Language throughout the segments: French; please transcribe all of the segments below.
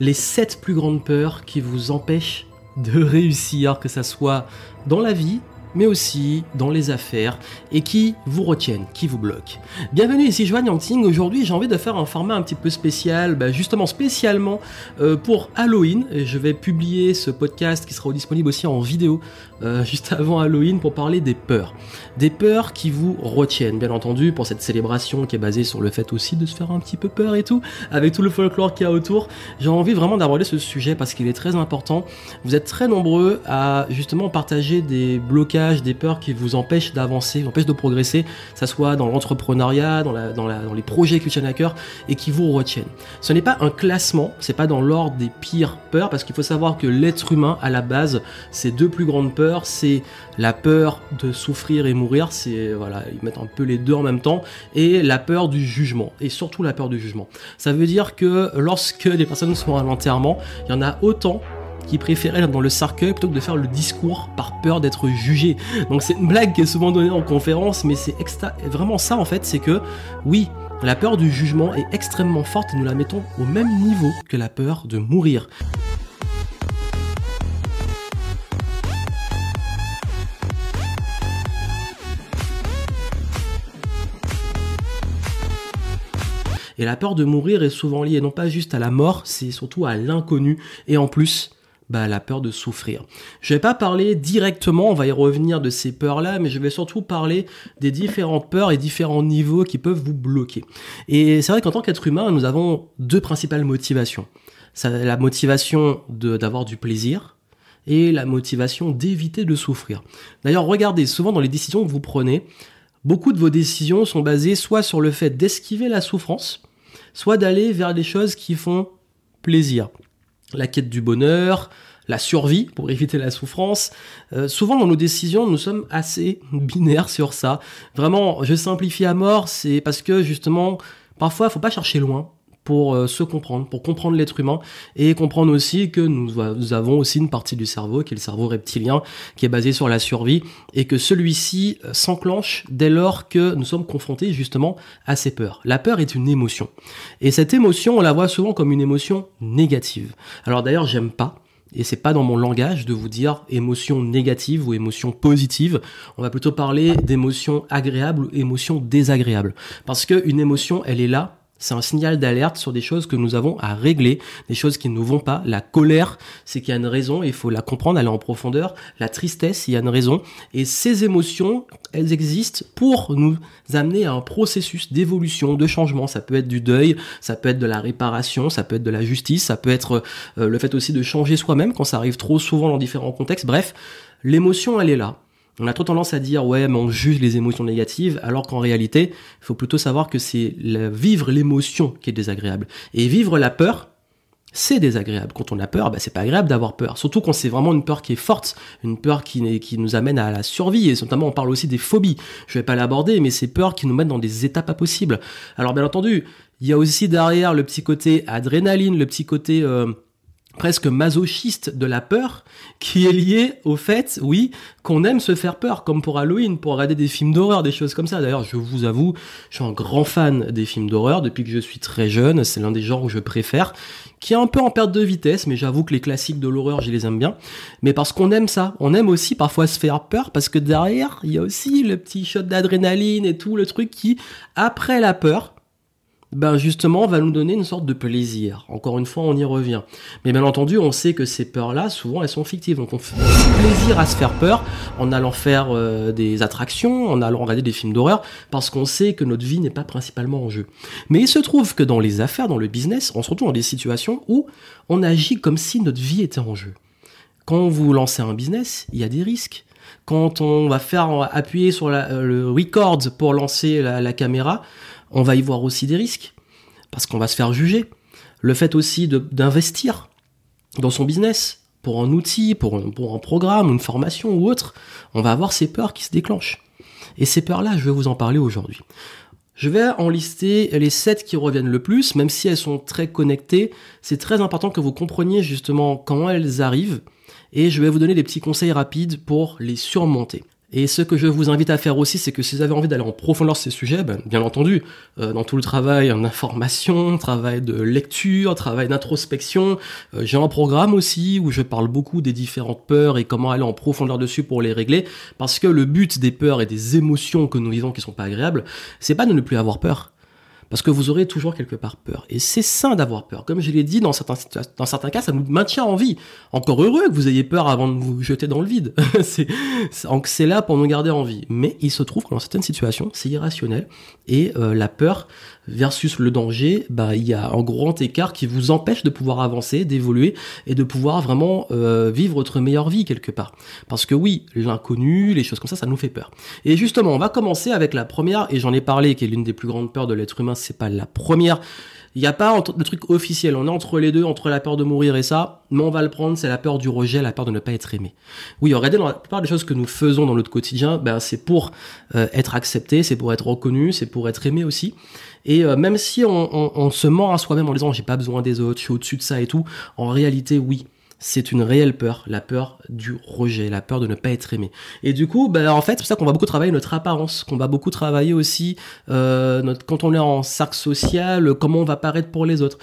les 7 plus grandes peurs qui vous empêchent de réussir, que ça soit dans la vie, mais aussi dans les affaires et qui vous retiennent, qui vous bloquent. Bienvenue ici Joanne Yangting. Aujourd'hui, j'ai envie de faire un format un petit peu spécial, bah, justement spécialement euh, pour Halloween. je vais publier ce podcast qui sera disponible aussi en vidéo euh, juste avant Halloween pour parler des peurs. Des peurs qui vous retiennent, bien entendu, pour cette célébration qui est basée sur le fait aussi de se faire un petit peu peur et tout, avec tout le folklore qu'il y a autour. J'ai envie vraiment d'aborder ce sujet parce qu'il est très important. Vous êtes très nombreux à justement partager des blocages des peurs qui vous empêchent d'avancer, vous empêchent de progresser, que ça soit dans l'entrepreneuriat, dans, les projets qui à cœur et qui vous retiennent. Ce n'est pas un classement, c'est pas dans l'ordre des pires peurs, parce qu'il faut savoir que l'être humain, à la base, ses deux plus grandes peurs, c'est la peur de souffrir et mourir, c'est voilà, ils mettent un peu les deux en même temps, et la peur du jugement, et surtout la peur du jugement. Ça veut dire que lorsque des personnes sont à l'enterrement, il y en a autant qui préférait être dans le cercueil plutôt que de faire le discours par peur d'être jugé. Donc c'est une blague qui est souvent donnée en conférence, mais c'est vraiment ça en fait, c'est que oui, la peur du jugement est extrêmement forte et nous la mettons au même niveau que la peur de mourir. Et la peur de mourir est souvent liée non pas juste à la mort, c'est surtout à l'inconnu. Et en plus, bah, la peur de souffrir. Je vais pas parler directement, on va y revenir de ces peurs-là, mais je vais surtout parler des différentes peurs et différents niveaux qui peuvent vous bloquer. Et c'est vrai qu'en tant qu'être humain, nous avons deux principales motivations. la motivation d'avoir du plaisir et la motivation d'éviter de souffrir. D'ailleurs, regardez, souvent dans les décisions que vous prenez, beaucoup de vos décisions sont basées soit sur le fait d'esquiver la souffrance, soit d'aller vers des choses qui font plaisir la quête du bonheur, la survie pour éviter la souffrance. Euh, souvent dans nos décisions, nous sommes assez binaires sur ça. Vraiment, je simplifie à mort, c'est parce que justement, parfois, il faut pas chercher loin pour euh, se comprendre, pour comprendre l'être humain et comprendre aussi que nous, avons aussi une partie du cerveau qui est le cerveau reptilien qui est basé sur la survie et que celui-ci euh, s'enclenche dès lors que nous sommes confrontés justement à ces peurs. La peur est une émotion et cette émotion on la voit souvent comme une émotion négative. Alors d'ailleurs j'aime pas et c'est pas dans mon langage de vous dire émotion négative ou émotion positive. On va plutôt parler d'émotion agréable ou émotion désagréable. Parce que une émotion, elle est là c'est un signal d'alerte sur des choses que nous avons à régler, des choses qui ne nous vont pas. La colère, c'est qu'il y a une raison, il faut la comprendre, aller en profondeur. La tristesse, il y a une raison. Et ces émotions, elles existent pour nous amener à un processus d'évolution, de changement. Ça peut être du deuil, ça peut être de la réparation, ça peut être de la justice, ça peut être euh, le fait aussi de changer soi-même quand ça arrive trop souvent dans différents contextes. Bref, l'émotion, elle est là. On a trop tendance à dire ouais mais on juge les émotions négatives alors qu'en réalité il faut plutôt savoir que c'est vivre l'émotion qui est désagréable et vivre la peur c'est désagréable. Quand on a peur, bah, c'est pas agréable d'avoir peur. Surtout quand c'est vraiment une peur qui est forte, une peur qui, qui nous amène à la survie. Et notamment, on parle aussi des phobies. Je vais pas l'aborder, mais ces peurs qui nous mettent dans des étapes impossibles. Alors, bien entendu, il y a aussi derrière le petit côté adrénaline, le petit côté euh, presque masochiste de la peur qui est lié au fait, oui, qu'on aime se faire peur, comme pour Halloween, pour regarder des films d'horreur, des choses comme ça. D'ailleurs, je vous avoue, je suis un grand fan des films d'horreur depuis que je suis très jeune. C'est l'un des genres que je préfère, qui est un peu en perte de vitesse, mais j'avoue que les classiques de l'horreur, je les aime bien. Mais parce qu'on aime ça, on aime aussi parfois se faire peur, parce que derrière, il y a aussi le petit shot d'adrénaline et tout le truc qui, après la peur, ben justement va nous donner une sorte de plaisir. Encore une fois, on y revient. Mais bien entendu, on sait que ces peurs-là, souvent, elles sont fictives. Donc on fait plaisir à se faire peur en allant faire euh, des attractions, en allant regarder des films d'horreur, parce qu'on sait que notre vie n'est pas principalement en jeu. Mais il se trouve que dans les affaires, dans le business, on se retrouve dans des situations où on agit comme si notre vie était en jeu. Quand vous lancez un business, il y a des risques quand on va faire appuyer sur euh, le record pour lancer la caméra, on va y voir aussi des risques, parce qu'on va se faire juger. Le fait aussi d'investir dans son business, pour un outil, pour un, programme, une formation ou autre, on va avoir ces peurs qui se déclenchent. Et ces peurs-là, je vais vous en parler aujourd'hui. Je vais en lister les 7 qui reviennent le plus, même si elles sont très connectées. C'est très important que vous compreniez justement comment elles arrivent, et je vais vous donner des petits conseils rapides pour les surmonter. Et ce que je vous invite à faire aussi, c'est que si vous avez envie d'aller en profondeur sur ces sujets, ben, bien entendu, euh, dans tout le travail en information, travail de lecture, travail d'introspection, euh, j'ai un programme aussi où je parle beaucoup des différentes peurs et comment aller en profondeur dessus pour les régler. Parce que le but des peurs et des émotions que nous vivons qui sont pas agréables, c'est pas de ne plus avoir peur parce que vous aurez toujours quelque part peur. Et c'est sain d'avoir peur. Comme je l'ai dit, dans certains, cas, ça nous maintient en vie. Encore heureux que vous ayez peur avant de vous jeter dans le vide. c'est, c'est là pour nous garder en vie. Mais il se trouve que dans certaines situations, c'est irrationnel. Et euh, la peur versus le danger, bah il y a un grand écart qui vous empêche de pouvoir avancer, d'évoluer et de pouvoir vraiment euh, vivre votre meilleure vie quelque part. Parce que oui, l'inconnu, les choses comme ça, ça nous fait peur. Et justement, on va commencer avec la première, et j'en ai parlé, qui est l'une des plus grandes peurs de l'être humain, c'est pas la première. Il n'y a pas de truc officiel, on est entre les deux, entre la peur de mourir et ça, mais on va le prendre, c'est la peur du rejet, la peur de ne pas être aimé. Oui, regardez, dans la plupart des choses que nous faisons dans notre quotidien, ben, c'est pour euh, être accepté, c'est pour être reconnu, c'est pour être aimé aussi. Et euh, même si on, se ment à soi-même en disant j'ai pas besoin des autres, je suis au-dessus de ça et tout, en réalité oui, c'est une réelle peur, la peur du rejet, la peur de ne pas être aimé. Et du coup, bah, en fait, c'est pour ça qu'on va beaucoup travailler notre apparence, qu'on va beaucoup travailler aussi euh, notre, quand on est en cercle social, comment on va paraître pour les autres.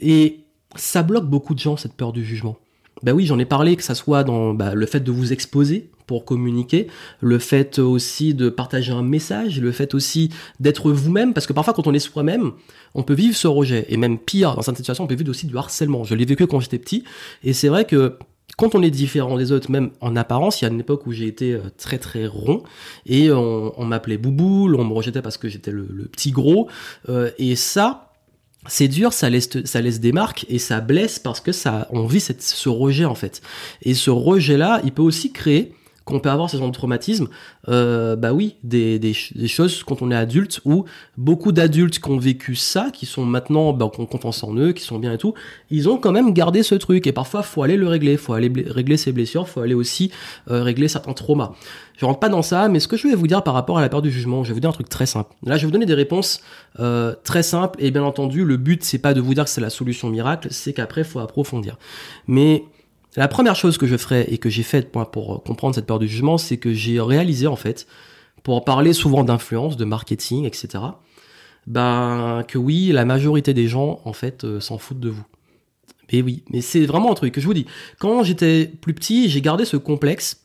Et ça bloque beaucoup de gens cette peur du jugement. Ben oui, j'en ai parlé, que ça soit dans bah, le fait de vous exposer pour communiquer, le fait aussi de partager un message, le fait aussi d'être vous-même, parce que parfois quand on est soi-même, on peut vivre ce rejet, et même pire, dans cette situation, on peut vivre aussi du harcèlement. Je l'ai vécu quand j'étais petit, et c'est vrai que quand on est différent des autres, même en apparence, il y a une époque où j'ai été euh, très très rond et on, m'appelait Bouboule, on me rejetait parce que j'étais le, petit gros. Euh, et ça, c'est dur, ça laisse, ça laisse des marques et ça blesse parce que ça, on vit cette, ce rejet en fait. Et ce rejet-là, il peut aussi créer qu'on peut avoir ce genre de traumatisme, euh, bah oui, des, des, des, choses quand on est adulte, ou beaucoup d'adultes qui ont vécu ça, qui sont maintenant, bah, qui ont confiance en eux, qui sont bien et tout, ils ont quand même gardé ce truc. Et parfois, faut aller le régler, faut aller régler ses blessures, faut aller aussi euh, régler certains traumas. Je rentre pas dans ça, mais ce que je vais vous dire par rapport à la peur du jugement, je vais vous dire un truc très simple. Là, je vais vous donner des réponses euh, très simples, et bien entendu, le but c'est pas de vous dire que c'est la solution miracle, c'est qu'après, faut approfondir. Mais la première chose que je ferai et que j'ai faite pour, pour comprendre cette peur du jugement, c'est que j'ai réalisé en fait, pour parler souvent d'influence, de marketing, etc., ben que oui, la majorité des gens en fait euh, s'en foutent de vous. Mais oui, mais c'est vraiment un truc que je vous dis. Quand j'étais plus petit, j'ai gardé ce complexe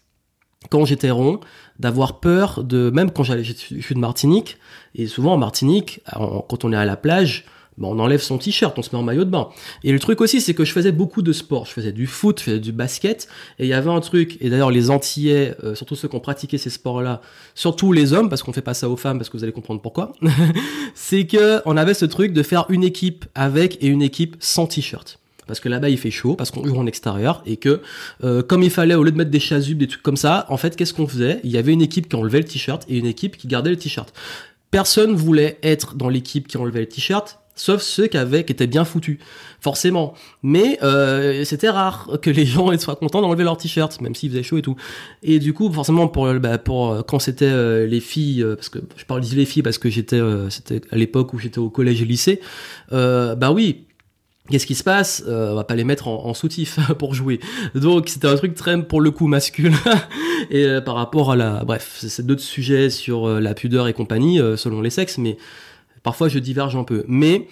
quand j'étais rond, d'avoir peur de, même quand j'allais, je suis de Martinique, et souvent en Martinique, quand on est à la plage, on enlève son t-shirt, on se met en maillot de bain. Et le truc aussi, c'est que je faisais beaucoup de sport. Je faisais du foot, je faisais du basket. Et il y avait un truc, et d'ailleurs les Antillais, euh, surtout ceux qui ont pratiqué ces sports-là, surtout les hommes, parce qu'on fait pas ça aux femmes, parce que vous allez comprendre pourquoi, c'est que on avait ce truc de faire une équipe avec et une équipe sans t-shirt parce que là-bas il fait chaud, parce qu'on joue en extérieur, et que euh, comme il fallait, au lieu de mettre des chasubles, des trucs comme ça, en fait, qu'est-ce qu'on faisait? Il y avait une équipe qui enlevait le t-shirt et une équipe qui gardait le t-shirt. Personne voulait être dans l'équipe qui enlevait le t-shirt, sauf ceux qui avaient qui étaient bien foutus. Forcément. Mais euh, c'était rare que les gens soient contents d'enlever leur t-shirt même s'il faisait chaud et tout. Et du coup forcément pour bah, pour euh, quand c'était euh, les filles parce que je parle les filles parce que j'étais c'était à l'époque où j'étais au collège et lycée bah oui. Qu'est-ce qui se passe? On va pas les mettre en, soutif pour jouer. Donc c'était un truc très pour le coup masculin. et par rapport à la, bref, c'est d'autres sujets sur la pudeur et compagnie selon les sexes, mais Parfois, je diverge un peu. Mais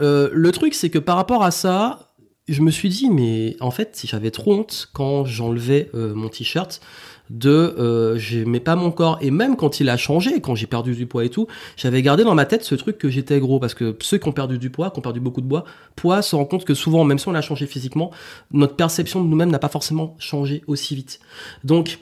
euh, le truc, c'est que par rapport à ça, je me suis dit, mais en fait, j'avais trop honte quand j'enlevais euh, mon t-shirt de euh, j'aimais pas mon corps. Et même quand il a changé quand j'ai perdu du poids et tout j'avais gardé dans ma tête ce truc que j'étais gros. Parce que ceux qui ont perdu du poids qui ont perdu beaucoup de poids poids se rendent compte que souvent même si on a changé physiquement notre perception de nous-mêmes n'a pas forcément changé aussi vite. Donc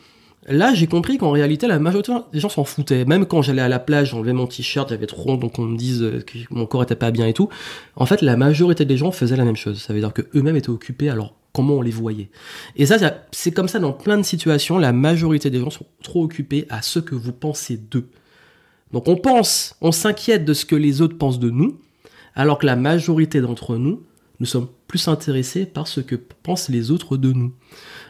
Là, j'ai compris qu'en réalité, la majorité des gens s'en foutaient. Même quand j'allais à la plage, j'enlevais mon t-shirt, j'avais trop honte, donc on me dise euh, que mon corps était pas bien et tout. En fait, la majorité des gens faisaient la même chose. Ça veut dire que eux-mêmes étaient occupés, alors comment on les voyait? Et ça, c'est comme ça dans plein de situations. La majorité des gens sont trop occupés à ce que vous pensez d'eux. Donc on pense, on s'inquiète de ce que les autres pensent de nous, alors que la majorité d'entre nous, nous sommes plus intéressés par ce que pensent les autres de nous.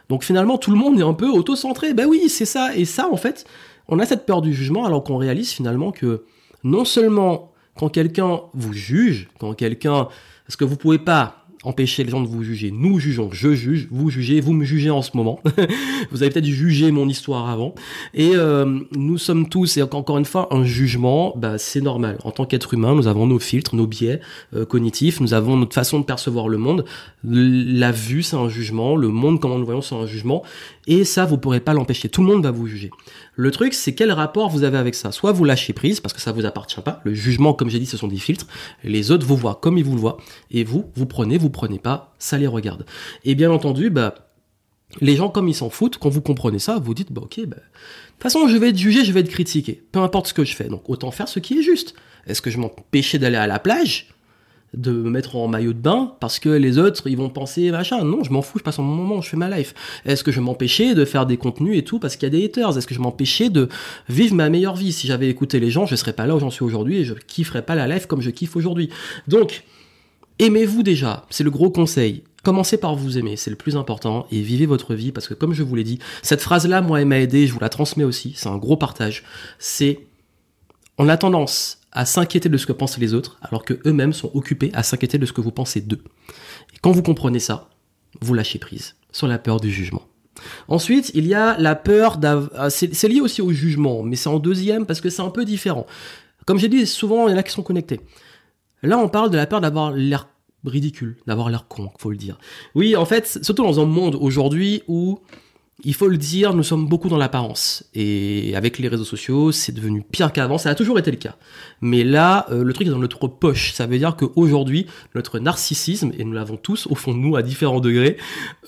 Donc finalement, tout le monde est un peu auto-centré. Ben oui, c'est ça. Et ça, en fait, on a cette peur du jugement alors qu'on réalise finalement que non seulement quand quelqu'un vous juge, quand quelqu'un... Parce que vous pouvez pas empêcher les gens de vous juger. Nous jugeons, je juge, vous jugez, vous me jugez en ce moment. vous avez peut-être jugé mon histoire avant. Et euh, nous sommes tous, et encore une fois, un jugement, bah, c'est normal. En tant qu'être humain, nous avons nos filtres, nos biais euh, cognitifs, nous avons notre façon de percevoir le monde. La vue, c'est un jugement. Le monde, comment nous voyons, c'est un jugement. Et ça, vous pourrez pas l'empêcher. Tout le monde va vous juger. Le truc, c'est quel rapport vous avez avec ça. Soit vous lâchez prise, parce que ça vous appartient pas. Le jugement, comme j'ai dit, ce sont des filtres. Les autres vous voient comme ils vous le voient. Et vous, vous prenez, vous prenez pas, ça les regarde. Et bien entendu, bah, les gens, comme ils s'en foutent, quand vous comprenez ça, vous dites, bah ok, bah, de toute façon, je vais être jugé, je vais être critiqué. Peu importe ce que je fais. Donc autant faire ce qui est juste. Est-ce que je m'empêchais d'aller à la plage? De me mettre en maillot de bain parce que les autres ils vont penser machin non je m'en fous je passe mon moment je fais ma life. Est-ce que je m'empêchais de faire des contenus et tout parce qu'il y a des haters? Est-ce que je m'empêchais de vivre ma meilleure vie? Si j'avais écouté les gens je serais pas là où j'en suis aujourd'hui et je kifferais pas la life comme je kiffe aujourd'hui. Donc aimez-vous déjà c'est le gros conseil. Commencez par vous aimer, c'est le plus important, et vivez votre vie, parce que comme je vous l'ai dit, cette phrase-là, moi, elle m'a aidé, je vous la transmets aussi, c'est un gros partage. C'est, on a tendance à s'inquiéter de ce que pensent les autres, alors que eux-mêmes sont occupés à s'inquiéter de ce que vous pensez d'eux. Et quand vous comprenez ça, vous lâchez prise sur la peur du jugement. Ensuite, il y a la peur d'avoir... Ah, c'est lié aussi au jugement, mais c'est en deuxième parce que c'est un peu différent. Comme j'ai dit, souvent, il y en a qui sont connectés. Là, on parle de la peur d'avoir l'air ridicule, d'avoir l'air con, faut le dire. Oui, en fait, surtout dans un monde aujourd'hui où il faut le dire, nous sommes beaucoup dans l'apparence. Et avec les réseaux sociaux, c'est devenu pire qu'avant. Ça a toujours été le cas. Mais là, euh, le truc est dans notre poche. Ça veut dire qu'aujourd'hui, notre narcissisme, et nous l'avons tous au fond de nous à différents degrés,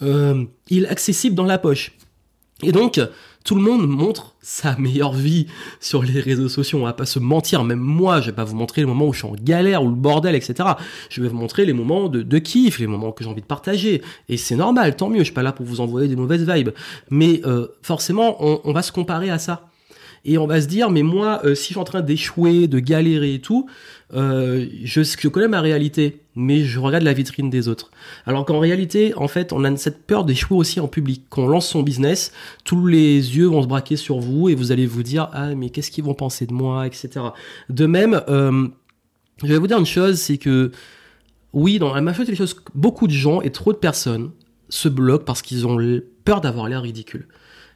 euh, il est accessible dans la poche. Et donc, tout le monde montre sa meilleure vie sur les réseaux sociaux. On va pas se mentir. Même moi, je vais pas vous montrer les moments où je suis en galère, ou le bordel, etc. Je vais vous montrer les moments de, kiff, les moments que j'ai envie de partager. Et c'est normal, tant mieux. Je suis pas là pour vous envoyer des mauvaises vibes. Mais euh, forcément, on va se comparer à ça et on va se dire mais moi euh, si je suis en train d'échouer, de galérer et tout, euh, je, connais ma réalité, mais je regarde la vitrine des autres. Alors qu'en réalité, en fait, on a cette peur d'échouer aussi en public. Quand on lance son business, tous les yeux vont se braquer sur vous et vous allez vous dire ah mais qu'est-ce qu'ils vont penser de moi, etc. De même, euh, je vais vous dire une chose, c'est que oui, dans la majorité des choses, beaucoup de gens et trop de personnes se bloquent parce qu'ils ont peur d'avoir l'air ridicule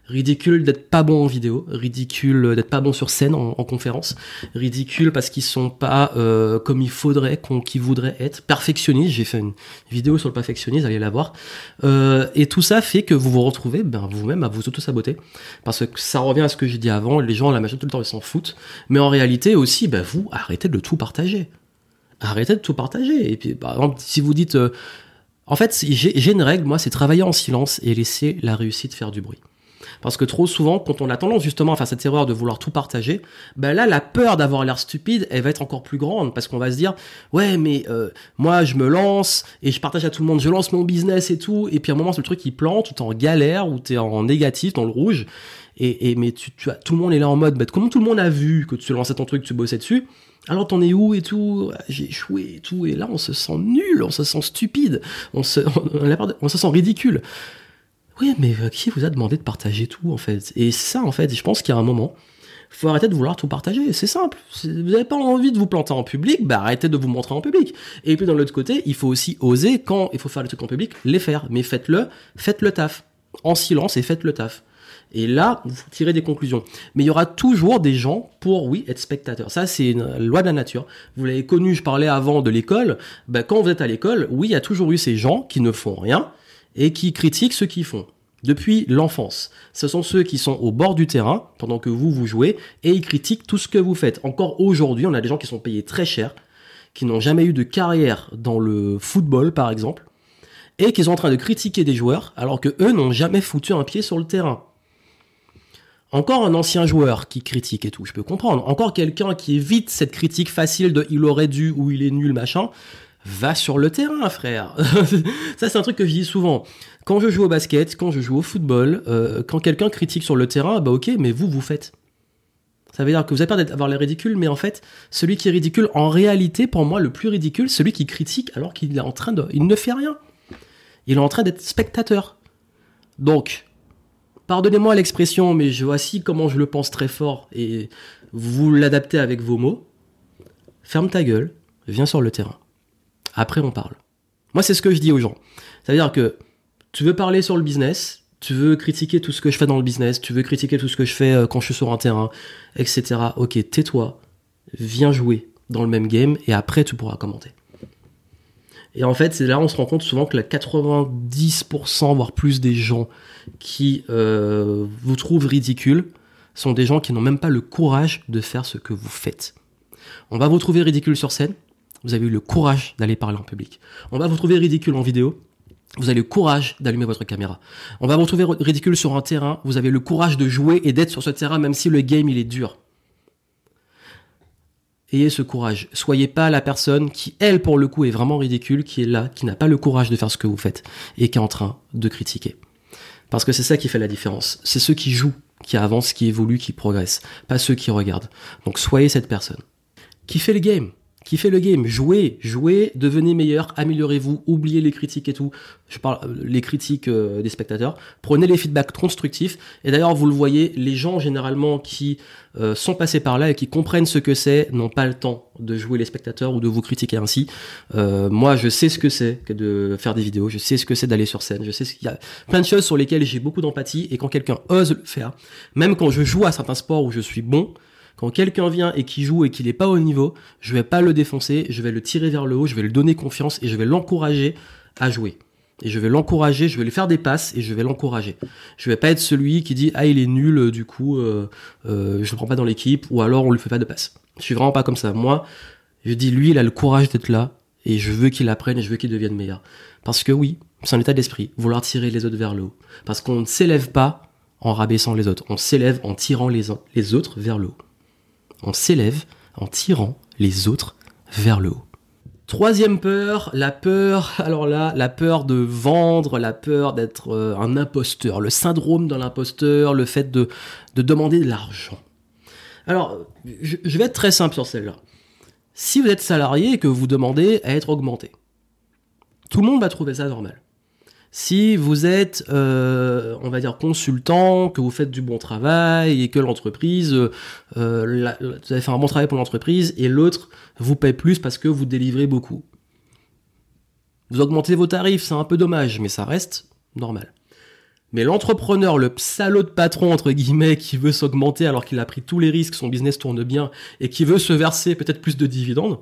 ridicule d'être pas bon en vidéo, ridicule d'être pas bon sur scène en, conférence, ridicule parce qu'ils sont pas euh, comme il faudrait, qu'ils voudraient être, perfectionnistes. J'ai fait une vidéo sur le perfectionnisme, allez la voir. Euh, et tout ça fait que vous vous retrouvez ben, vous-même à vous auto-saboter. Parce que ça revient à ce que j'ai dit avant, les gens, la majorité du temps, ils s'en foutent. Mais en réalité aussi, ben, vous, arrêtez de tout partager. Arrêtez de tout partager. Et puis, par exemple, si vous dites... Euh, en fait, j'ai une règle, moi, c'est travailler en silence et laisser la réussite faire du bruit. Parce que trop souvent, quand on a tendance justement à faire cette erreur de vouloir tout partager, ben là, la peur d'avoir l'air stupide, elle va être encore plus grande. Parce qu'on va se dire, ouais, mais euh, moi, je me lance et je partage à tout le monde, je lance mon business et tout, et puis à un moment, c'est le truc qui plante, ou t'es en galère, ou t'es en négatif, dans le rouge, et, et mais tu, tu as, tout le monde est là en mode, bah, comment tout le monde a vu que tu lançais ton truc, tu bossais dessus, alors t'en es où et tout? J'ai échoué et tout, et là on se sent nul, on se sent stupide, on se, on se sent ridicule. Oui, mais euh, qui vous a demandé de partager tout en fait? Et ça en fait, je pense qu'il y a un moment, faut arrêter de vouloir tout partager. C'est simple. vous n'avez pas envie de vous planter en public, bah arrêtez de vous montrer en public. Et puis dans l'autre côté, il faut aussi oser quand il faut faire le truc en public, les faire. Mais faites-le, faites le taf en silence et faites le taf. Et là, vous tirez des conclusions. Mais il y aura toujours des gens pour, oui, être spectateurs. Ça, c'est une loi de la nature. Vous l'avez connu, je parlais avant de l'école. Bah, quand vous êtes à l'école, oui, il y a toujours eu ces gens qui ne font rien, et qui critiquent ceux qui font. Depuis l'enfance. Ce sont ceux qui sont au bord du terrain pendant que vous vous jouez et ils critiquent tout ce que vous faites. Encore aujourd'hui, on a des gens qui sont payés très cher, qui n'ont jamais eu de carrière dans le football par exemple, et qui sont en train de critiquer des joueurs alors que eux n'ont jamais foutu un pied sur le terrain. Encore un ancien joueur qui critique et tout, je peux comprendre. Encore quelqu'un qui évite cette critique facile de il aurait dû ou il est nul machin va sur le terrain, frère. ça, c'est un truc que je dis souvent. Quand je joue au basket, quand je joue au football, euh, quand quelqu'un critique sur le terrain, bah ok, mais vous, vous faites. Ça veut dire que vous avez peur d'avoir les ridicules, mais en fait, celui qui est ridicule, en réalité, pour moi, le plus ridicule, celui qui critique alors qu'il est en train de, il ne fait rien. Il est en train d'être spectateur. Donc, pardonnez-moi l'expression, mais je voici comment je le pense très fort et vous l'adaptez avec vos mots. Ferme ta gueule, viens sur le terrain. Après, on parle. Moi, c'est ce que je dis aux gens. C'est-à-dire que tu veux parler sur le business, tu veux critiquer tout ce que je fais dans le business, tu veux critiquer tout ce que je fais euh, quand je suis sur un terrain, etc. Ok, tais-toi, viens jouer dans le même game et après tu pourras commenter. Et en fait, c'est là on se rend compte souvent que la 90% voire plus des gens qui euh, vous trouvent ridicule sont des gens qui n'ont même pas le courage de faire ce que vous faites. On va vous trouver ridicule sur scène, vous avez eu le courage d'aller parler en public. On va vous trouver ridicule en vidéo, vous avez le courage d'allumer votre caméra. On va vous trouver ridicule sur un terrain, vous avez le courage de jouer et d'être sur ce terrain même si le game il est dur. Ayez ce courage. Soyez pas la personne qui, elle, pour le coup, est vraiment ridicule, qui est là, qui n'a pas le courage de faire ce que vous faites et qui est en train de critiquer. Parce que c'est ça qui fait la différence. C'est ceux qui jouent, qui avancent, qui évoluent, qui progressent, pas ceux qui regardent. Donc soyez cette personne. Qui fait le game qui fait le game. Jouez, jouez, devenez meilleur, améliorez-vous, oubliez les critiques et tout. Je parle euh, les critiques euh, des spectateurs. Prenez les feedbacks constructifs. Et d'ailleurs, vous le voyez, les gens généralement qui euh, sont passés par là et qui comprennent ce que c'est n'ont pas le temps de jouer les spectateurs ou de vous critiquer ainsi. moi, je sais ce que c'est que de faire des vidéos. Je sais ce que c'est d'aller sur scène. Je sais qu'il y a plein de choses sur lesquelles j'ai beaucoup d'empathie. Et quand quelqu'un ose le faire, même quand je joue à certains sports où je suis bon, quand quelqu'un vient et qui joue et qu'il n'est pas au niveau, je vais pas le défoncer, je vais le tirer vers le haut, je vais lui donner confiance et je vais l'encourager à jouer. Et je vais l'encourager, je vais lui faire des passes et je vais l'encourager. Je vais pas être celui qui dit ah il est nul, du coup euh, euh, je le prends pas dans l'équipe ou alors on lui fait pas de passes. Je suis vraiment pas comme ça. Moi, je dis lui il a le courage d'être là et je veux qu'il apprenne et je veux qu'il devienne meilleur. Parce que oui, c'est un état d'esprit, vouloir tirer les autres vers le haut. Parce qu'on ne s'élève pas en rabaissant les autres, on s'élève en tirant les, les autres vers le haut on s'élève en tirant les autres vers le haut. Troisième peur, la peur, alors là, la peur de vendre, la peur d'être euh, un imposteur, le syndrome de l'imposteur, le fait de, demander de l'argent. Alors, je, je vais être très simple sur celle-là. Si vous êtes salarié et que vous demandez à être augmenté, tout le monde va trouver ça normal. Si vous êtes, euh, on va dire, consultant, que vous faites du bon travail et que l'entreprise, euh, vous avez fait un bon travail pour l'entreprise et l'autre vous paye plus parce que vous délivrez beaucoup. Vous augmentez vos tarifs, c'est un peu dommage, mais ça reste normal. Mais l'entrepreneur, le salaud de patron, entre guillemets, qui veut s'augmenter alors qu'il a pris tous les risques, son business tourne bien, et qui veut se verser peut-être plus de dividendes,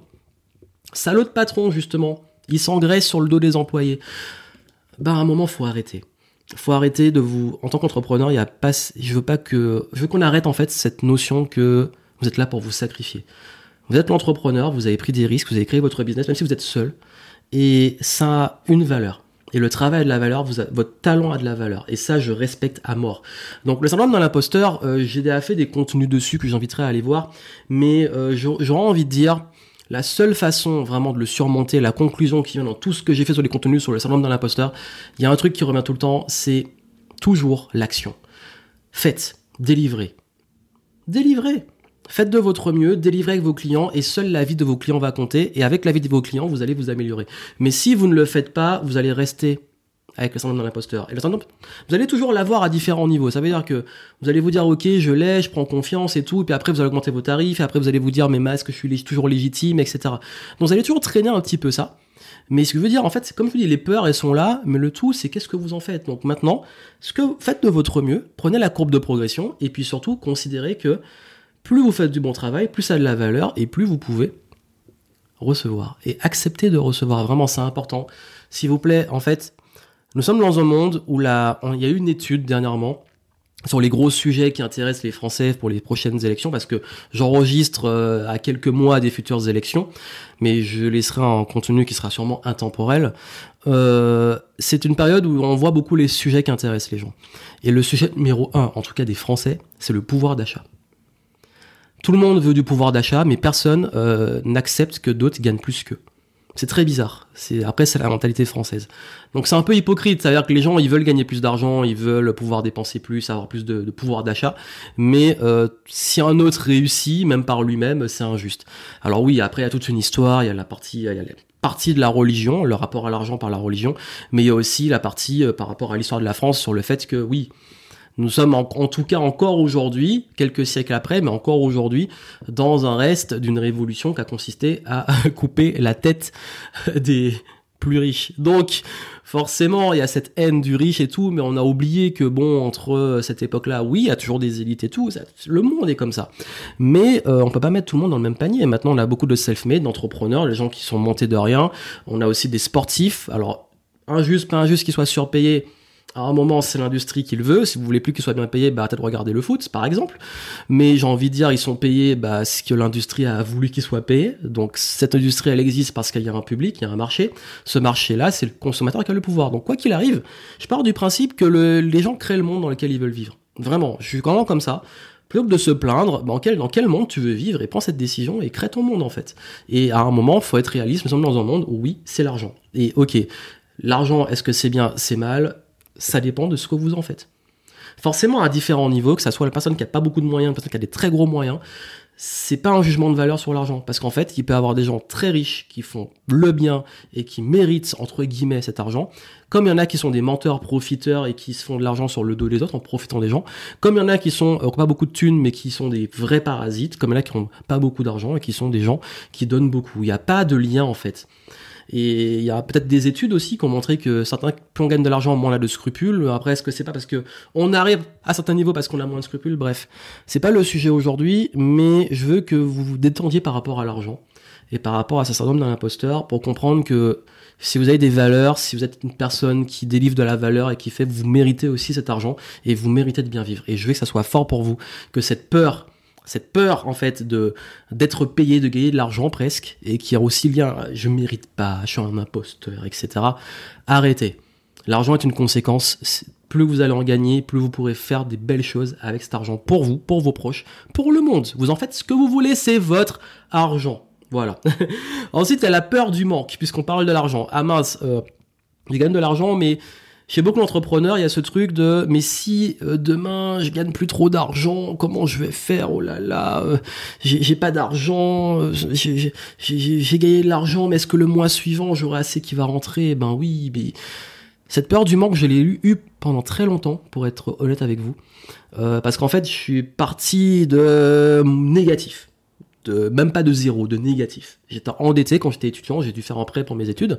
salaud de patron, justement, il s'engraisse sur le dos des employés bah à un moment faut arrêter. Faut arrêter de vous en tant qu'entrepreneur, il y a pas je veux pas que je veux qu'on arrête en fait cette notion que vous êtes là pour vous sacrifier. Vous êtes l'entrepreneur, vous avez pris des risques, vous avez créé votre business même si vous êtes seul et ça a une valeur. Et le travail a de la valeur, vous votre talent a de la valeur. Et ça, je respecte à mort. Donc le syndrome dans l'imposteur, euh, j'ai déjà fait des contenus dessus que j'inviterai à aller voir. Mais euh, j'aurais envie de dire, la seule façon vraiment de le surmonter, la conclusion qui vient dans tout ce que j'ai fait sur les contenus sur le syndrome d'un imposteur, il y a un truc qui revient tout le temps, c'est toujours l'action. Faites, délivrez. Délivrez. Faites de votre mieux, délivrez avec vos clients et seule la vie de vos clients va compter et avec la vie de vos clients, vous allez vous améliorer. Mais si vous ne le faites pas, vous allez rester avec le syndrome de l'imposteur. Et le syndrome, vous allez toujours l'avoir à différents niveaux. Ça veut dire que vous allez vous dire, ok, je l'ai, je prends confiance et tout, et puis après vous allez augmenter vos tarifs, et après vous allez vous dire, mes masques, je suis toujours légitime, etc. Donc vous allez toujours traîner un petit peu ça. Mais ce que je veux dire, en fait, c'est comme je vous dis, les peurs, elles sont là, mais le tout, c'est qu'est-ce que vous en faites? Donc maintenant, ce que faites de votre mieux, prenez la courbe de progression, et puis surtout, considérez que plus vous faites du bon travail, plus ça a de la valeur, et plus vous pouvez recevoir. Et accepter de recevoir, vraiment, c'est important. S'il vous plaît, en fait, nous sommes dans un monde où il y a eu une étude dernièrement sur les gros sujets qui intéressent les Français pour les prochaines élections, parce que j'enregistre euh, à quelques mois des futures élections, mais je laisserai un contenu qui sera sûrement intemporel. Euh, c'est une période où on voit beaucoup les sujets qui intéressent les gens. Et le sujet numéro un, en tout cas des Français, c'est le pouvoir d'achat. Tout le monde veut du pouvoir d'achat, mais personne euh, n'accepte que d'autres gagnent plus qu'eux. C'est très bizarre. Après c'est la mentalité française. Donc c'est un peu hypocrite, c'est-à-dire que les gens ils veulent gagner plus d'argent, ils veulent pouvoir dépenser plus, avoir plus de, pouvoir d'achat, mais euh, si un autre réussit, même par lui-même, c'est injuste. Alors oui, après il y a toute une histoire, il y a la partie, il y a la partie de la religion, le rapport à l'argent par la religion, mais il y a aussi la partie euh, par rapport à l'histoire de la France sur le fait que oui, nous sommes en, tout cas encore aujourd'hui, quelques siècles après, mais encore aujourd'hui, dans un reste d'une révolution qui a consisté à couper la tête des plus riche. Donc, forcément, il y a cette haine du riche et tout, mais on a oublié que bon, entre cette époque-là, oui, il y a toujours des élites et tout, le monde est comme ça. Mais euh, on peut pas mettre tout le monde dans le même panier. Maintenant, on a beaucoup de self-made, d'entrepreneurs, les gens qui sont montés de rien. On a aussi des sportifs. Alors, injuste, pas injuste, qu'ils soient surpayés à un moment, c'est l'industrie qui le veut. Si vous voulez plus qu'ils soient bien payés, bah, peut-être regarder le foot, par exemple. Mais j'ai envie de dire, ils sont payés, bah, ce que l'industrie a voulu qu'ils soient payés. Donc, cette industrie, elle existe parce qu'il y a un public, il y a un marché. Ce marché-là, c'est le consommateur qui a le pouvoir. Donc, quoi qu'il arrive, je pars du principe que les gens créent le monde dans lequel ils veulent vivre. Vraiment. Je suis vraiment comme ça. Plutôt que de se plaindre, bah, quel, dans quel monde tu veux vivre et prends cette décision et crée ton monde, en fait. Et à un moment, faut être réaliste. Nous sommes dans un monde où oui, c'est l'argent. Et ok, l'argent, est-ce que c'est bien, c'est mal? Ça dépend de ce que vous en faites. Forcément, à différents niveaux, que ça soit la personne qui a pas beaucoup de moyens, la personne qui a des très gros moyens, c'est pas un jugement de valeur sur l'argent. Parce qu'en fait, il peut y avoir des gens très riches qui font le bien et qui méritent, entre guillemets, cet argent. Comme il y en a qui sont des menteurs, profiteurs et qui se font de l'argent sur le dos des autres en profitant des gens. Comme il y en a qui sont, euh, pas beaucoup de thunes, mais qui sont des vrais parasites. Comme il y en a qui ont pas beaucoup d'argent et qui sont des gens qui donnent beaucoup. Il n'y a pas de lien, en fait. Et il y a peut-être des études aussi qui ont montré que certains, plus on gagne de l'argent, moins on de scrupules. Après, est-ce que c'est pas parce que on arrive à certains niveaux parce qu'on a moins de scrupules? Bref, c'est pas le sujet aujourd'hui, mais je veux que vous vous détendiez par rapport à l'argent et par rapport à ce syndrome d'un imposteur pour comprendre que si vous avez des valeurs, si vous êtes une personne qui délivre de la valeur et qui fait, vous méritez aussi cet argent et vous méritez de bien vivre. Et je veux que ça soit fort pour vous, que cette peur cette peur en fait de d'être payé, de gagner de l'argent presque, et qui a aussi lien, je mérite pas, je suis un imposteur, etc. Arrêtez. L'argent est une conséquence. Plus vous allez en gagner, plus vous pourrez faire des belles choses avec cet argent pour vous, pour vos proches, pour le monde. Vous en faites ce que vous voulez, c'est votre argent. Voilà. Ensuite, il y a la peur du manque, puisqu'on parle de l'argent. Ah mince, euh, je gagne de l'argent, mais chez beaucoup d'entrepreneurs, il y a ce truc de mais si euh, demain je gagne plus trop d'argent, comment je vais faire? Oh là là, euh, j'ai pas d'argent, euh, j'ai gagné de l'argent, mais est-ce que le mois suivant j'aurai assez qui va rentrer? Ben oui, mais cette peur du manque, je l'ai eu pendant très longtemps, pour être honnête avec vous, parce qu'en fait, je suis parti de négatif même pas de zéro, de négatif. J'étais endetté quand j'étais étudiant, j'ai dû faire un prêt pour mes études,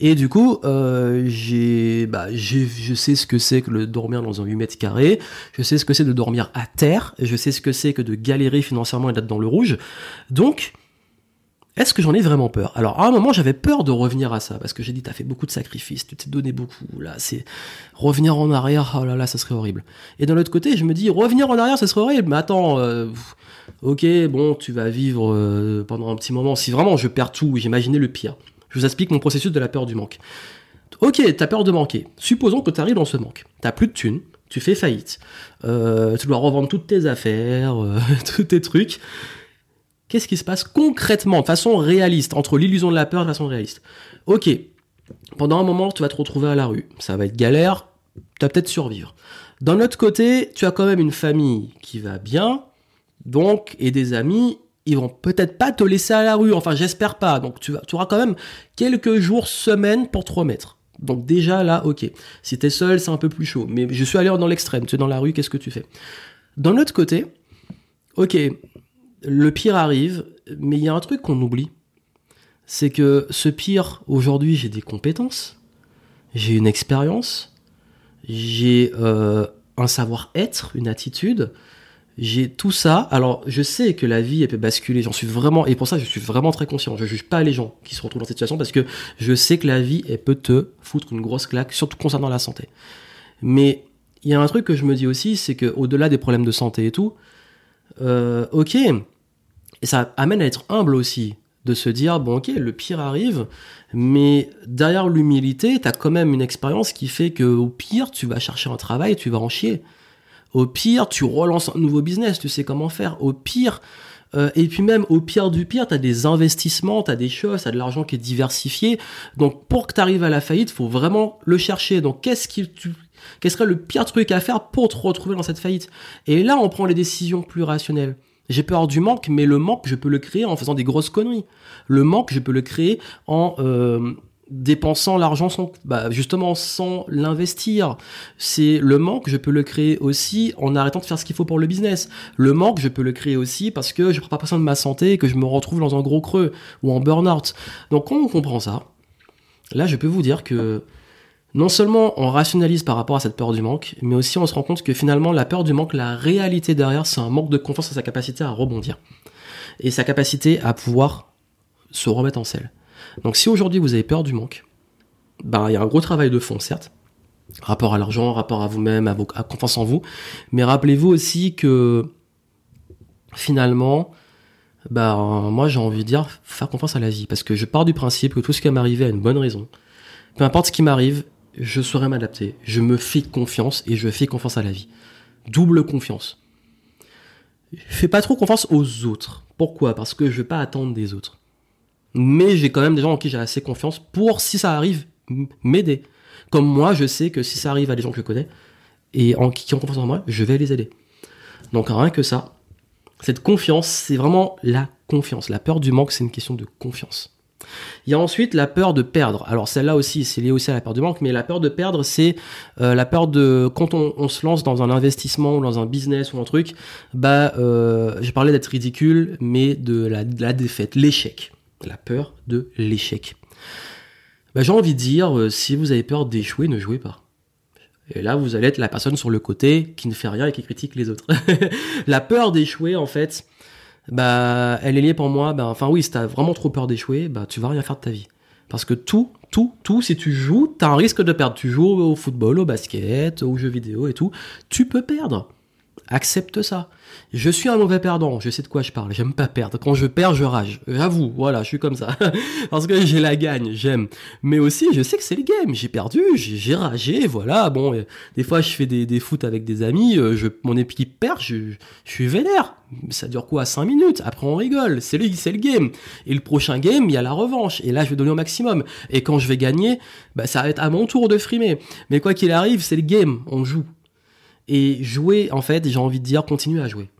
et du coup, euh, j'ai, bah, je sais ce que c'est que de dormir dans un 8 mètres carrés, je sais ce que c'est de dormir à terre, je sais ce que c'est que de galérer financièrement et d'être dans le rouge. Donc, est-ce que j'en ai vraiment peur? Alors à un moment j'avais peur de revenir à ça parce que j'ai dit t'as fait beaucoup de sacrifices, tu t'es donné beaucoup. Là c'est revenir en arrière, oh là là ça serait horrible. Et d'un autre côté je me dis revenir en arrière ça serait horrible. Mais attends, euh, ok bon tu vas vivre euh, pendant un petit moment. Si vraiment je perds tout, j'imaginais le pire. Je vous explique mon processus de la peur du manque. Ok t'as peur de manquer. Supposons que tu arrives dans ce manque. T'as plus de thunes, tu fais faillite, euh, tu dois revendre toutes tes affaires, tous tes trucs qu'est-ce qui se passe concrètement, de façon réaliste, entre l'illusion de la peur et de façon réaliste? Ok, pendant un moment, tu vas te retrouver à la rue. Ça va être galère, tu vas peut-être survivre. D'un autre côté, tu as quand même une famille qui va bien, donc, et des amis, ils vont peut-être pas te laisser à la rue, enfin j'espère pas. Donc tu, vas, tu auras quand même quelques jours, semaines pour te remettre. Donc déjà là, ok. Si t'es seul, c'est un peu plus chaud. Mais je suis allé dans l'extrême. Tu es dans la rue, qu'est-ce que tu fais? D'un autre côté, ok, le pire arrive, mais il y a un truc qu'on oublie. C'est que ce pire, aujourd'hui, j'ai des compétences, j'ai une expérience, j'ai euh, un savoir-être, une attitude, j'ai tout ça. Alors, je sais que la vie, peut basculer. J'en suis vraiment, et pour ça, je suis vraiment très conscient. Je juge pas les gens qui se retrouvent dans cette situation parce que je sais que la vie, elle peut te foutre une grosse claque, surtout concernant la santé. Mais il y a un truc que je me dis aussi, c'est que au-delà des problèmes de santé et tout, euh, ok, et ça amène à être humble aussi, de se dire, bon ok, le pire arrive, mais derrière l'humilité, tu as quand même une expérience qui fait que au pire, tu vas chercher un travail, tu vas en chier. Au pire, tu relances un nouveau business, tu sais comment faire. Au pire, euh, et puis même au pire du pire, tu as des investissements, tu as des choses, tu de l'argent qui est diversifié. Donc pour que tu arrives à la faillite, faut vraiment le chercher. Donc qu'est-ce qui tu quel serait le pire truc à faire pour te retrouver dans cette faillite? Et là, on prend les décisions plus rationnelles. J'ai peur du manque, mais le manque, je peux le créer en faisant des grosses conneries. Le manque, je peux le créer en euh, dépensant l'argent sans, bah, justement sans l'investir. C'est le manque, je peux le créer aussi en arrêtant de faire ce qu'il faut pour le business. Le manque, je peux le créer aussi parce que je prends pas soin de ma santé et que je me retrouve dans un gros creux ou en burn-out. Donc quand on comprend ça, là, je peux vous dire que non seulement on rationalise par rapport à cette peur du manque, mais aussi on se rend compte que finalement, la peur du manque, la réalité derrière, c'est un manque de confiance en sa capacité à rebondir. Et sa capacité à pouvoir se remettre en selle. Donc si aujourd'hui vous avez peur du manque, ben, il y a un gros travail de fond, certes, rapport à l'argent, rapport à vous-même, à, à confiance en vous. Mais rappelez-vous aussi que finalement, bah moi j'ai envie de dire faire confiance à la vie parce que je pars du principe que tout ce qui va m'arriver a une bonne raison. Peu importe ce qui m'arrive, je saurai m'adapter. Je me fais confiance et je fais confiance à la vie. Double confiance. fais pas trop confiance aux autres. Pourquoi? Parce que je vais pas attendre des autres. Mais j'ai quand même des gens en qui j'ai assez confiance pour, si ça arrive, m'aider. Comme moi, je sais que si ça arrive à des gens que je connais et en, qui ont confiance en moi, je vais les aider. Donc rien que ça, cette confiance, c'est vraiment la confiance. La peur du manque, c'est une question de confiance. Il y a ensuite la peur de perdre. Alors celle-là aussi, c'est lié aussi à la peur du manque, mais la peur de perdre, c'est euh, la peur de quand on, se lance dans un investissement ou dans un business ou un truc, bah, euh, j'ai parlé d'être ridicule, mais de la, de la défaite, l'échec. La peur de l'échec. Bah, j'ai envie de dire, euh, si vous avez peur d'échouer, ne jouez pas. Et là, vous allez être la personne sur le côté qui ne fait rien et qui critique les autres. la peur d'échouer, en fait, bah, elle est liée pour moi. Bah, enfin oui, si t'as vraiment trop peur d'échouer, bah, tu vas rien faire de ta vie. Parce que tout, tout, tout, si tu joues, t'as un risque de perdre. Tu joues au football, au basket, aux jeux vidéo et tout, tu peux perdre. Accepte ça. Je suis un mauvais perdant, je sais de quoi je parle, j'aime pas perdre. Quand je perds, je rage. J'avoue, voilà, je suis comme ça. Parce que j'ai la gagne, j'aime. Mais aussi, je sais que c'est le game. J'ai perdu, j'ai ragé, voilà. Bon, euh, des fois, je fais des, des foot avec des amis, euh, je, mon équipe perd, je, je suis vénère. Ça dure quoi 5 minutes? Après, on rigole. C'est le, le game. Et le prochain game, il y a la revanche. Et là, je vais donner au maximum. Et quand je vais gagner, bah, ça va être à mon tour de frimer. Mais quoi qu'il arrive, c'est le game. On joue. Et jouer, en fait, j'ai envie de dire, continuez à jouer.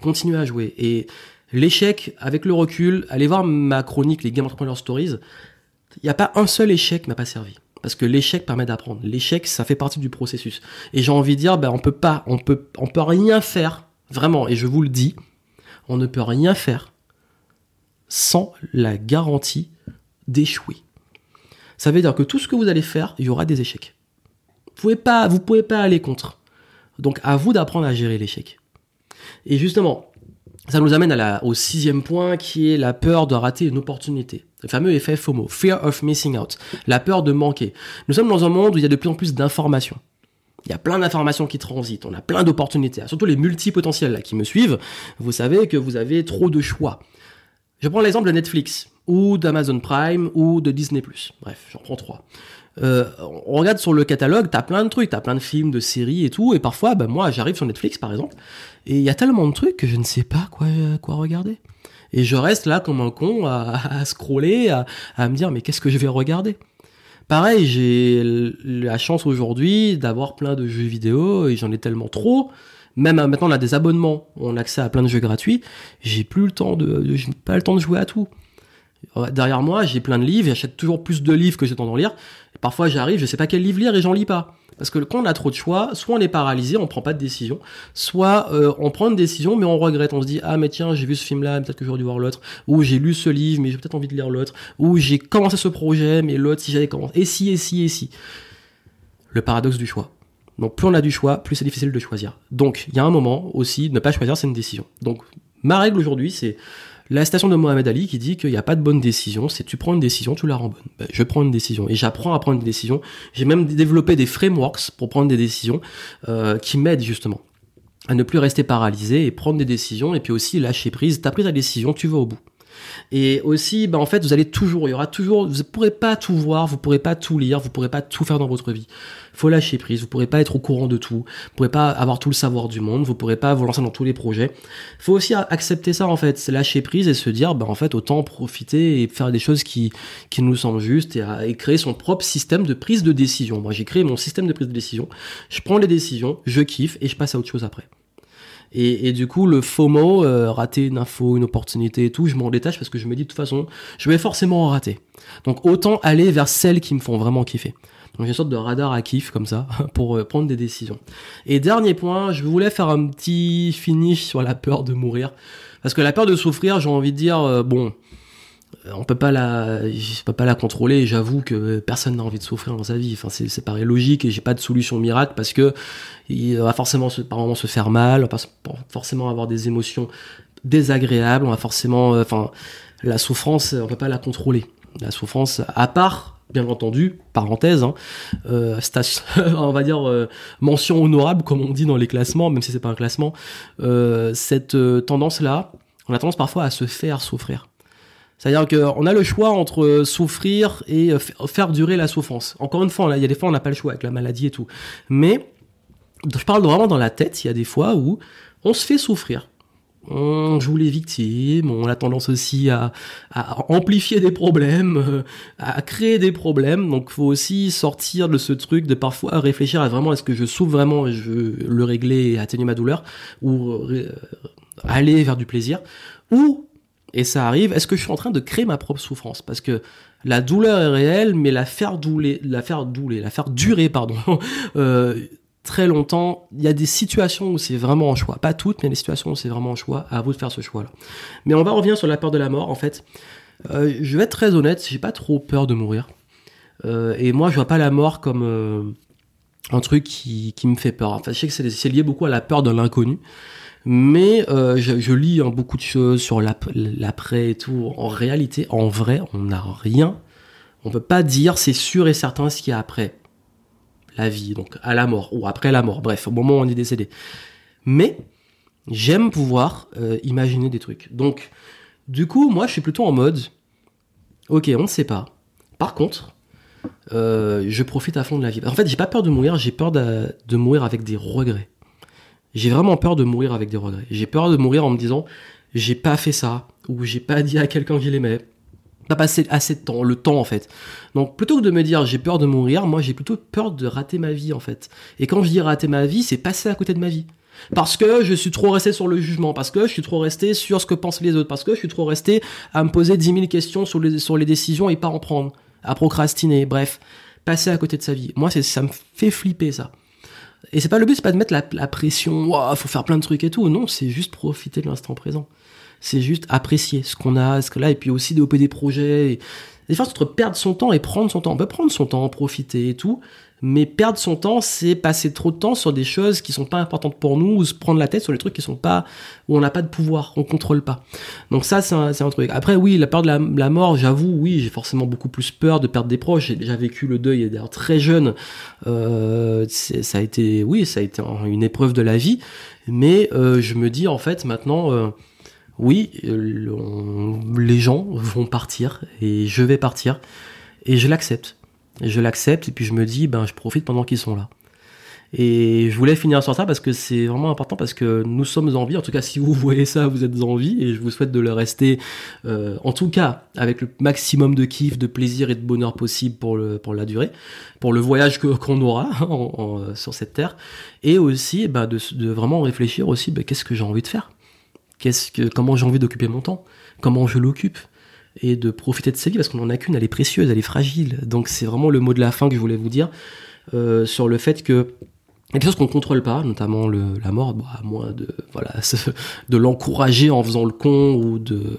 Continuez à jouer. Et l'échec, avec le recul, allez voir ma chronique, les Game Entrepreneur Stories, il n'y a pas un seul échec qui m'a pas servi. Parce que l'échec permet d'apprendre. L'échec, ça fait partie du processus. Et j'ai envie de dire, ben, on peut pas, on peut, on peut rien faire, vraiment, et je vous le dis, on ne peut rien faire sans la garantie d'échouer. Ça veut dire que tout ce que vous allez faire, il y aura des échecs. Vous pouvez pas, vous pouvez pas aller contre. Donc à vous d'apprendre à gérer l'échec. Et justement, ça nous amène au sixième point qui est la peur de rater une opportunité. Le fameux effet FOMO, Fear of Missing Out, la peur de manquer. Nous sommes dans un monde où il y a de plus en plus d'informations. Il y a plein d'informations qui transitent, on a plein d'opportunités, surtout les multipotentiels qui me suivent. Vous savez que vous avez trop de choix. Je prends l'exemple de Netflix, ou d'Amazon Prime, ou de Disney+. Bref, j'en prends trois. Euh, on regarde sur le catalogue, t'as plein de trucs, t'as plein de films, de séries et tout, et parfois, ben moi, j'arrive sur Netflix par exemple, et il y a tellement de trucs que je ne sais pas quoi, regarder. Et je reste là comme un con à, à scroller, à, à me dire mais qu'est-ce que je vais regarder? Pareil, j'ai la chance aujourd'hui d'avoir plein de jeux vidéo et j'en ai tellement trop. Même maintenant, on a des abonnements, on a accès à plein de jeux gratuits. J'ai plus le temps de, j'ai pas le temps de jouer à tout. Derrière moi, j'ai plein de livres, j'achète toujours plus de livres que j'ai temps d'en lire. Parfois, j'arrive, je sais pas quel livre lire et j'en lis pas. Parce que quand on a trop de choix, soit on est paralysé, on prend pas de décision, soit euh, on prend une décision mais on regrette, on se dit ah mais tiens j'ai vu ce film là, peut-être que j'aurais dû voir l'autre, ou j'ai lu ce livre mais j'ai peut-être envie de lire l'autre, ou j'ai commencé ce projet mais l'autre si j'avais commencé, et si et si et si. Le paradoxe du choix. Donc plus on a du choix, plus c'est difficile de choisir. Donc il y a un moment aussi, ne pas choisir c'est une décision. Donc ma règle aujourd'hui c'est la citation de Mohamed Ali qui dit qu'il n'y a pas de bonne décision, c'est tu prends une décision, tu la rends bonne. Je prends une décision et j'apprends à prendre une décision. J'ai même développé des frameworks pour prendre des décisions euh, qui m'aident justement à ne plus rester paralysé et prendre des décisions et puis aussi lâcher prise. T'as pris ta décision, tu vas au bout. Et aussi, bah, en fait, vous allez toujours, il y aura toujours, vous ne pourrez pas tout voir, vous ne pourrez pas tout lire, vous ne pourrez pas tout faire dans votre vie. Faut lâcher prise, vous ne pourrez pas être au courant de tout, vous ne pourrez pas avoir tout le savoir du monde, vous ne pourrez pas vous lancer dans tous les projets. Faut aussi accepter ça, en fait, lâcher prise et se dire, bah, en fait, autant profiter et faire des choses qui, qui nous semblent justes et, et créer son propre système de prise de décision. Moi, j'ai créé mon système de prise de décision. Je prends les décisions, je kiffe et je passe à autre chose après. Et, et, du coup, le FOMO, euh, rater une info, une opportunité et tout, je m'en détache parce que je me dis de toute façon, je vais forcément en rater. Donc autant aller vers celles qui me font vraiment kiffer. Donc j'ai une sorte de radar à kiff comme ça pour euh, prendre des décisions. Et dernier point, je voulais faire un petit finish sur la peur de mourir. Parce que la peur de souffrir, j'ai envie de dire, euh, bon, on peut pas la, je peux contrôler. J'avoue que personne n'a envie de souffrir dans sa vie. Enfin, c'est, pareil logique et j'ai pas de solution miracle parce que il va forcément se, se faire mal, on va forcément avoir des émotions désagréables, on va forcément, euh, enfin, la souffrance, on peut pas la contrôler. La souffrance, à part, bien entendu, parenthèse, hein, euh, on va dire euh, mention honorable comme on dit dans les classements, même si c'est pas un classement, euh, cette euh, tendance-là, on a tendance parfois à se faire souffrir. C'est-à-dire qu'on a le choix entre souffrir et faire durer la souffrance. Encore une fois, il y a des fois on n'a pas le choix avec la maladie et tout. Mais je parle vraiment dans la tête, il y a des fois où on se fait souffrir on joue les victimes, on a tendance aussi à, amplifier des problèmes, euh, à créer des problèmes. Donc, faut aussi sortir de ce truc de parfois réfléchir à vraiment est-ce que je souffre vraiment et je veux le régler et atténuer ma douleur, ou euh, aller vers du plaisir, ou et ça arrive, est-ce que je suis en train de créer ma propre souffrance? Parce que la douleur est réelle, mais la faire douler, la faire la faire durer, pardon, euh, très longtemps. Il y a des situations où c'est vraiment un choix. Pas toutes, mais des situations où c'est vraiment un choix. À vous de faire ce choix-là. Mais on va revenir sur la peur de la mort, en fait. Euh, je vais être très honnête, j'ai pas trop peur de mourir. Euh, et moi, je vois pas la mort comme euh, un truc qui, qui, me fait peur. Enfin, je sais que c'est lié beaucoup à la peur de l'inconnu. Mais je, je, lis hein, beaucoup de choses sur l'après et tout. En réalité, en vrai, on n'a rien. On peut pas dire c'est sûr et certain ce qu'il y a après la vie, donc à la mort, ou après la mort, bref, au moment où on est décédé. Mais j'aime pouvoir euh, imaginer des trucs. Donc, du coup, moi, je suis plutôt en mode, ok, on ne sait pas. Par contre, euh, je profite à fond de la vie. En fait, j'ai pas peur de mourir, j'ai peur de, mourir avec des regrets. J'ai vraiment peur de mourir avec des regrets. J'ai peur de mourir en me disant, j'ai pas fait ça, ou j'ai pas dit à quelqu'un qu'il aimait, pas passé assez de temps, le temps en fait. Donc plutôt que de me dire j'ai peur de mourir, moi j'ai plutôt peur de rater ma vie en fait. Et quand je dis rater ma vie, c'est passer à côté de ma vie. Parce que je suis trop resté sur le jugement, parce que je suis trop resté sur ce que pensent les autres, parce que je suis trop resté à me poser 10 000 questions sur les, sur les décisions et pas en prendre, à procrastiner, bref, passer à côté de sa vie. Moi, ça me fait flipper ça. Et c'est pas le but, c'est pas de mettre la, la pression, il faut faire plein de trucs et tout. Non, c'est juste profiter de l'instant présent c'est juste apprécier ce qu'on a, ce que là, et puis aussi développer des projets. Et... Des fois, entre perdre son temps et prendre son temps. On peut prendre son temps, en profiter et tout, mais perdre son temps, c'est passer trop de temps sur des choses qui sont pas importantes pour nous, ou se prendre la tête sur les trucs qui sont pas, où on n'a pas de pouvoir, on contrôle pas. Donc ça, c'est un, un, truc. Après, oui, la peur de la, mort, j'avoue, oui, j'ai forcément beaucoup plus peur de perdre des proches. J'ai déjà vécu le deuil, d'ailleurs très jeune. Euh, ça a été, oui, ça a été une épreuve de la vie. Mais euh, je me dis, en fait, maintenant, euh, oui, les gens vont partir et je vais partir et je l'accepte. Je l'accepte et puis je me dis, ben je profite pendant qu'ils sont là. Et je voulais finir sur ça parce que c'est vraiment important parce que nous sommes en vie. En tout cas, si vous voyez ça, vous êtes en vie et je vous souhaite de le rester, euh, en tout cas, avec le maximum de kiff, de plaisir et de bonheur possible pour le pour la durée, pour le voyage qu'on aura hein, sur cette terre, et aussi ben, de, de vraiment réfléchir aussi, ben, qu'est-ce que j'ai envie de faire? Qu'est-ce que, comment j'ai envie d'occuper mon temps, comment je l'occupe, et de profiter de sa vie parce qu'on en a qu'une, elle est précieuse, elle est fragile. Donc c'est vraiment le mot de la fin que je voulais vous dire euh, sur le fait que il y a des choses qu'on ne contrôle pas, notamment la mort, à moins de voilà de l'encourager en faisant le con ou de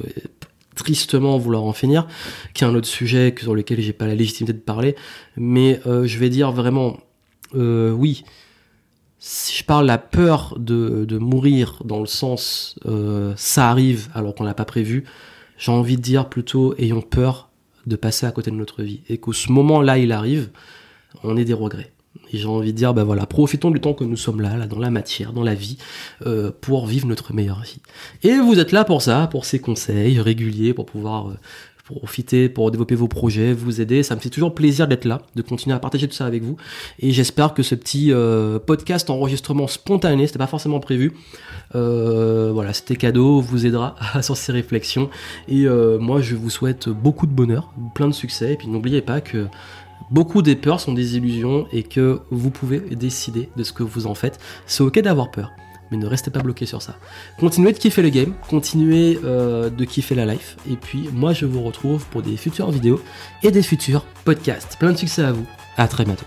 tristement vouloir en finir, qui est un autre sujet sur lequel j'ai pas la légitimité de parler. Mais euh, je vais dire vraiment, euh, oui, si je parle la peur de, de mourir dans le sens ça arrive alors qu'on l'a pas prévu, j'ai envie de dire plutôt ayons peur de passer à côté de notre vie et qu'au ce moment-là il arrive, on ait des regrets. Et j'ai envie de dire, ben voilà, profitons du temps que nous sommes là, là, dans la matière, dans la vie, euh, pour vivre notre meilleure vie. Et vous êtes là pour ça, pour ces conseils réguliers, pour pouvoir euh, profiter pour développer vos projets, vous aider. Ça me fait toujours plaisir d'être là, de continuer à partager tout ça avec vous. Et j'espère que ce petit euh, podcast enregistrement spontané, c'était pas forcément prévu, euh, voilà, c'était cadeau, vous aidera sur ces réflexions. Et euh, moi, je vous souhaite beaucoup de bonheur, plein de succès. Et puis n'oubliez pas que beaucoup des peurs sont des illusions et que vous pouvez décider de ce que vous en faites. C'est ok d'avoir peur mais ne restez pas bloqué sur ça. Continuez de kiffer le game, continuez euh, de kiffer la life, et puis moi je vous retrouve pour des futures vidéos et des futurs podcasts. Plein de succès à vous, à très bientôt.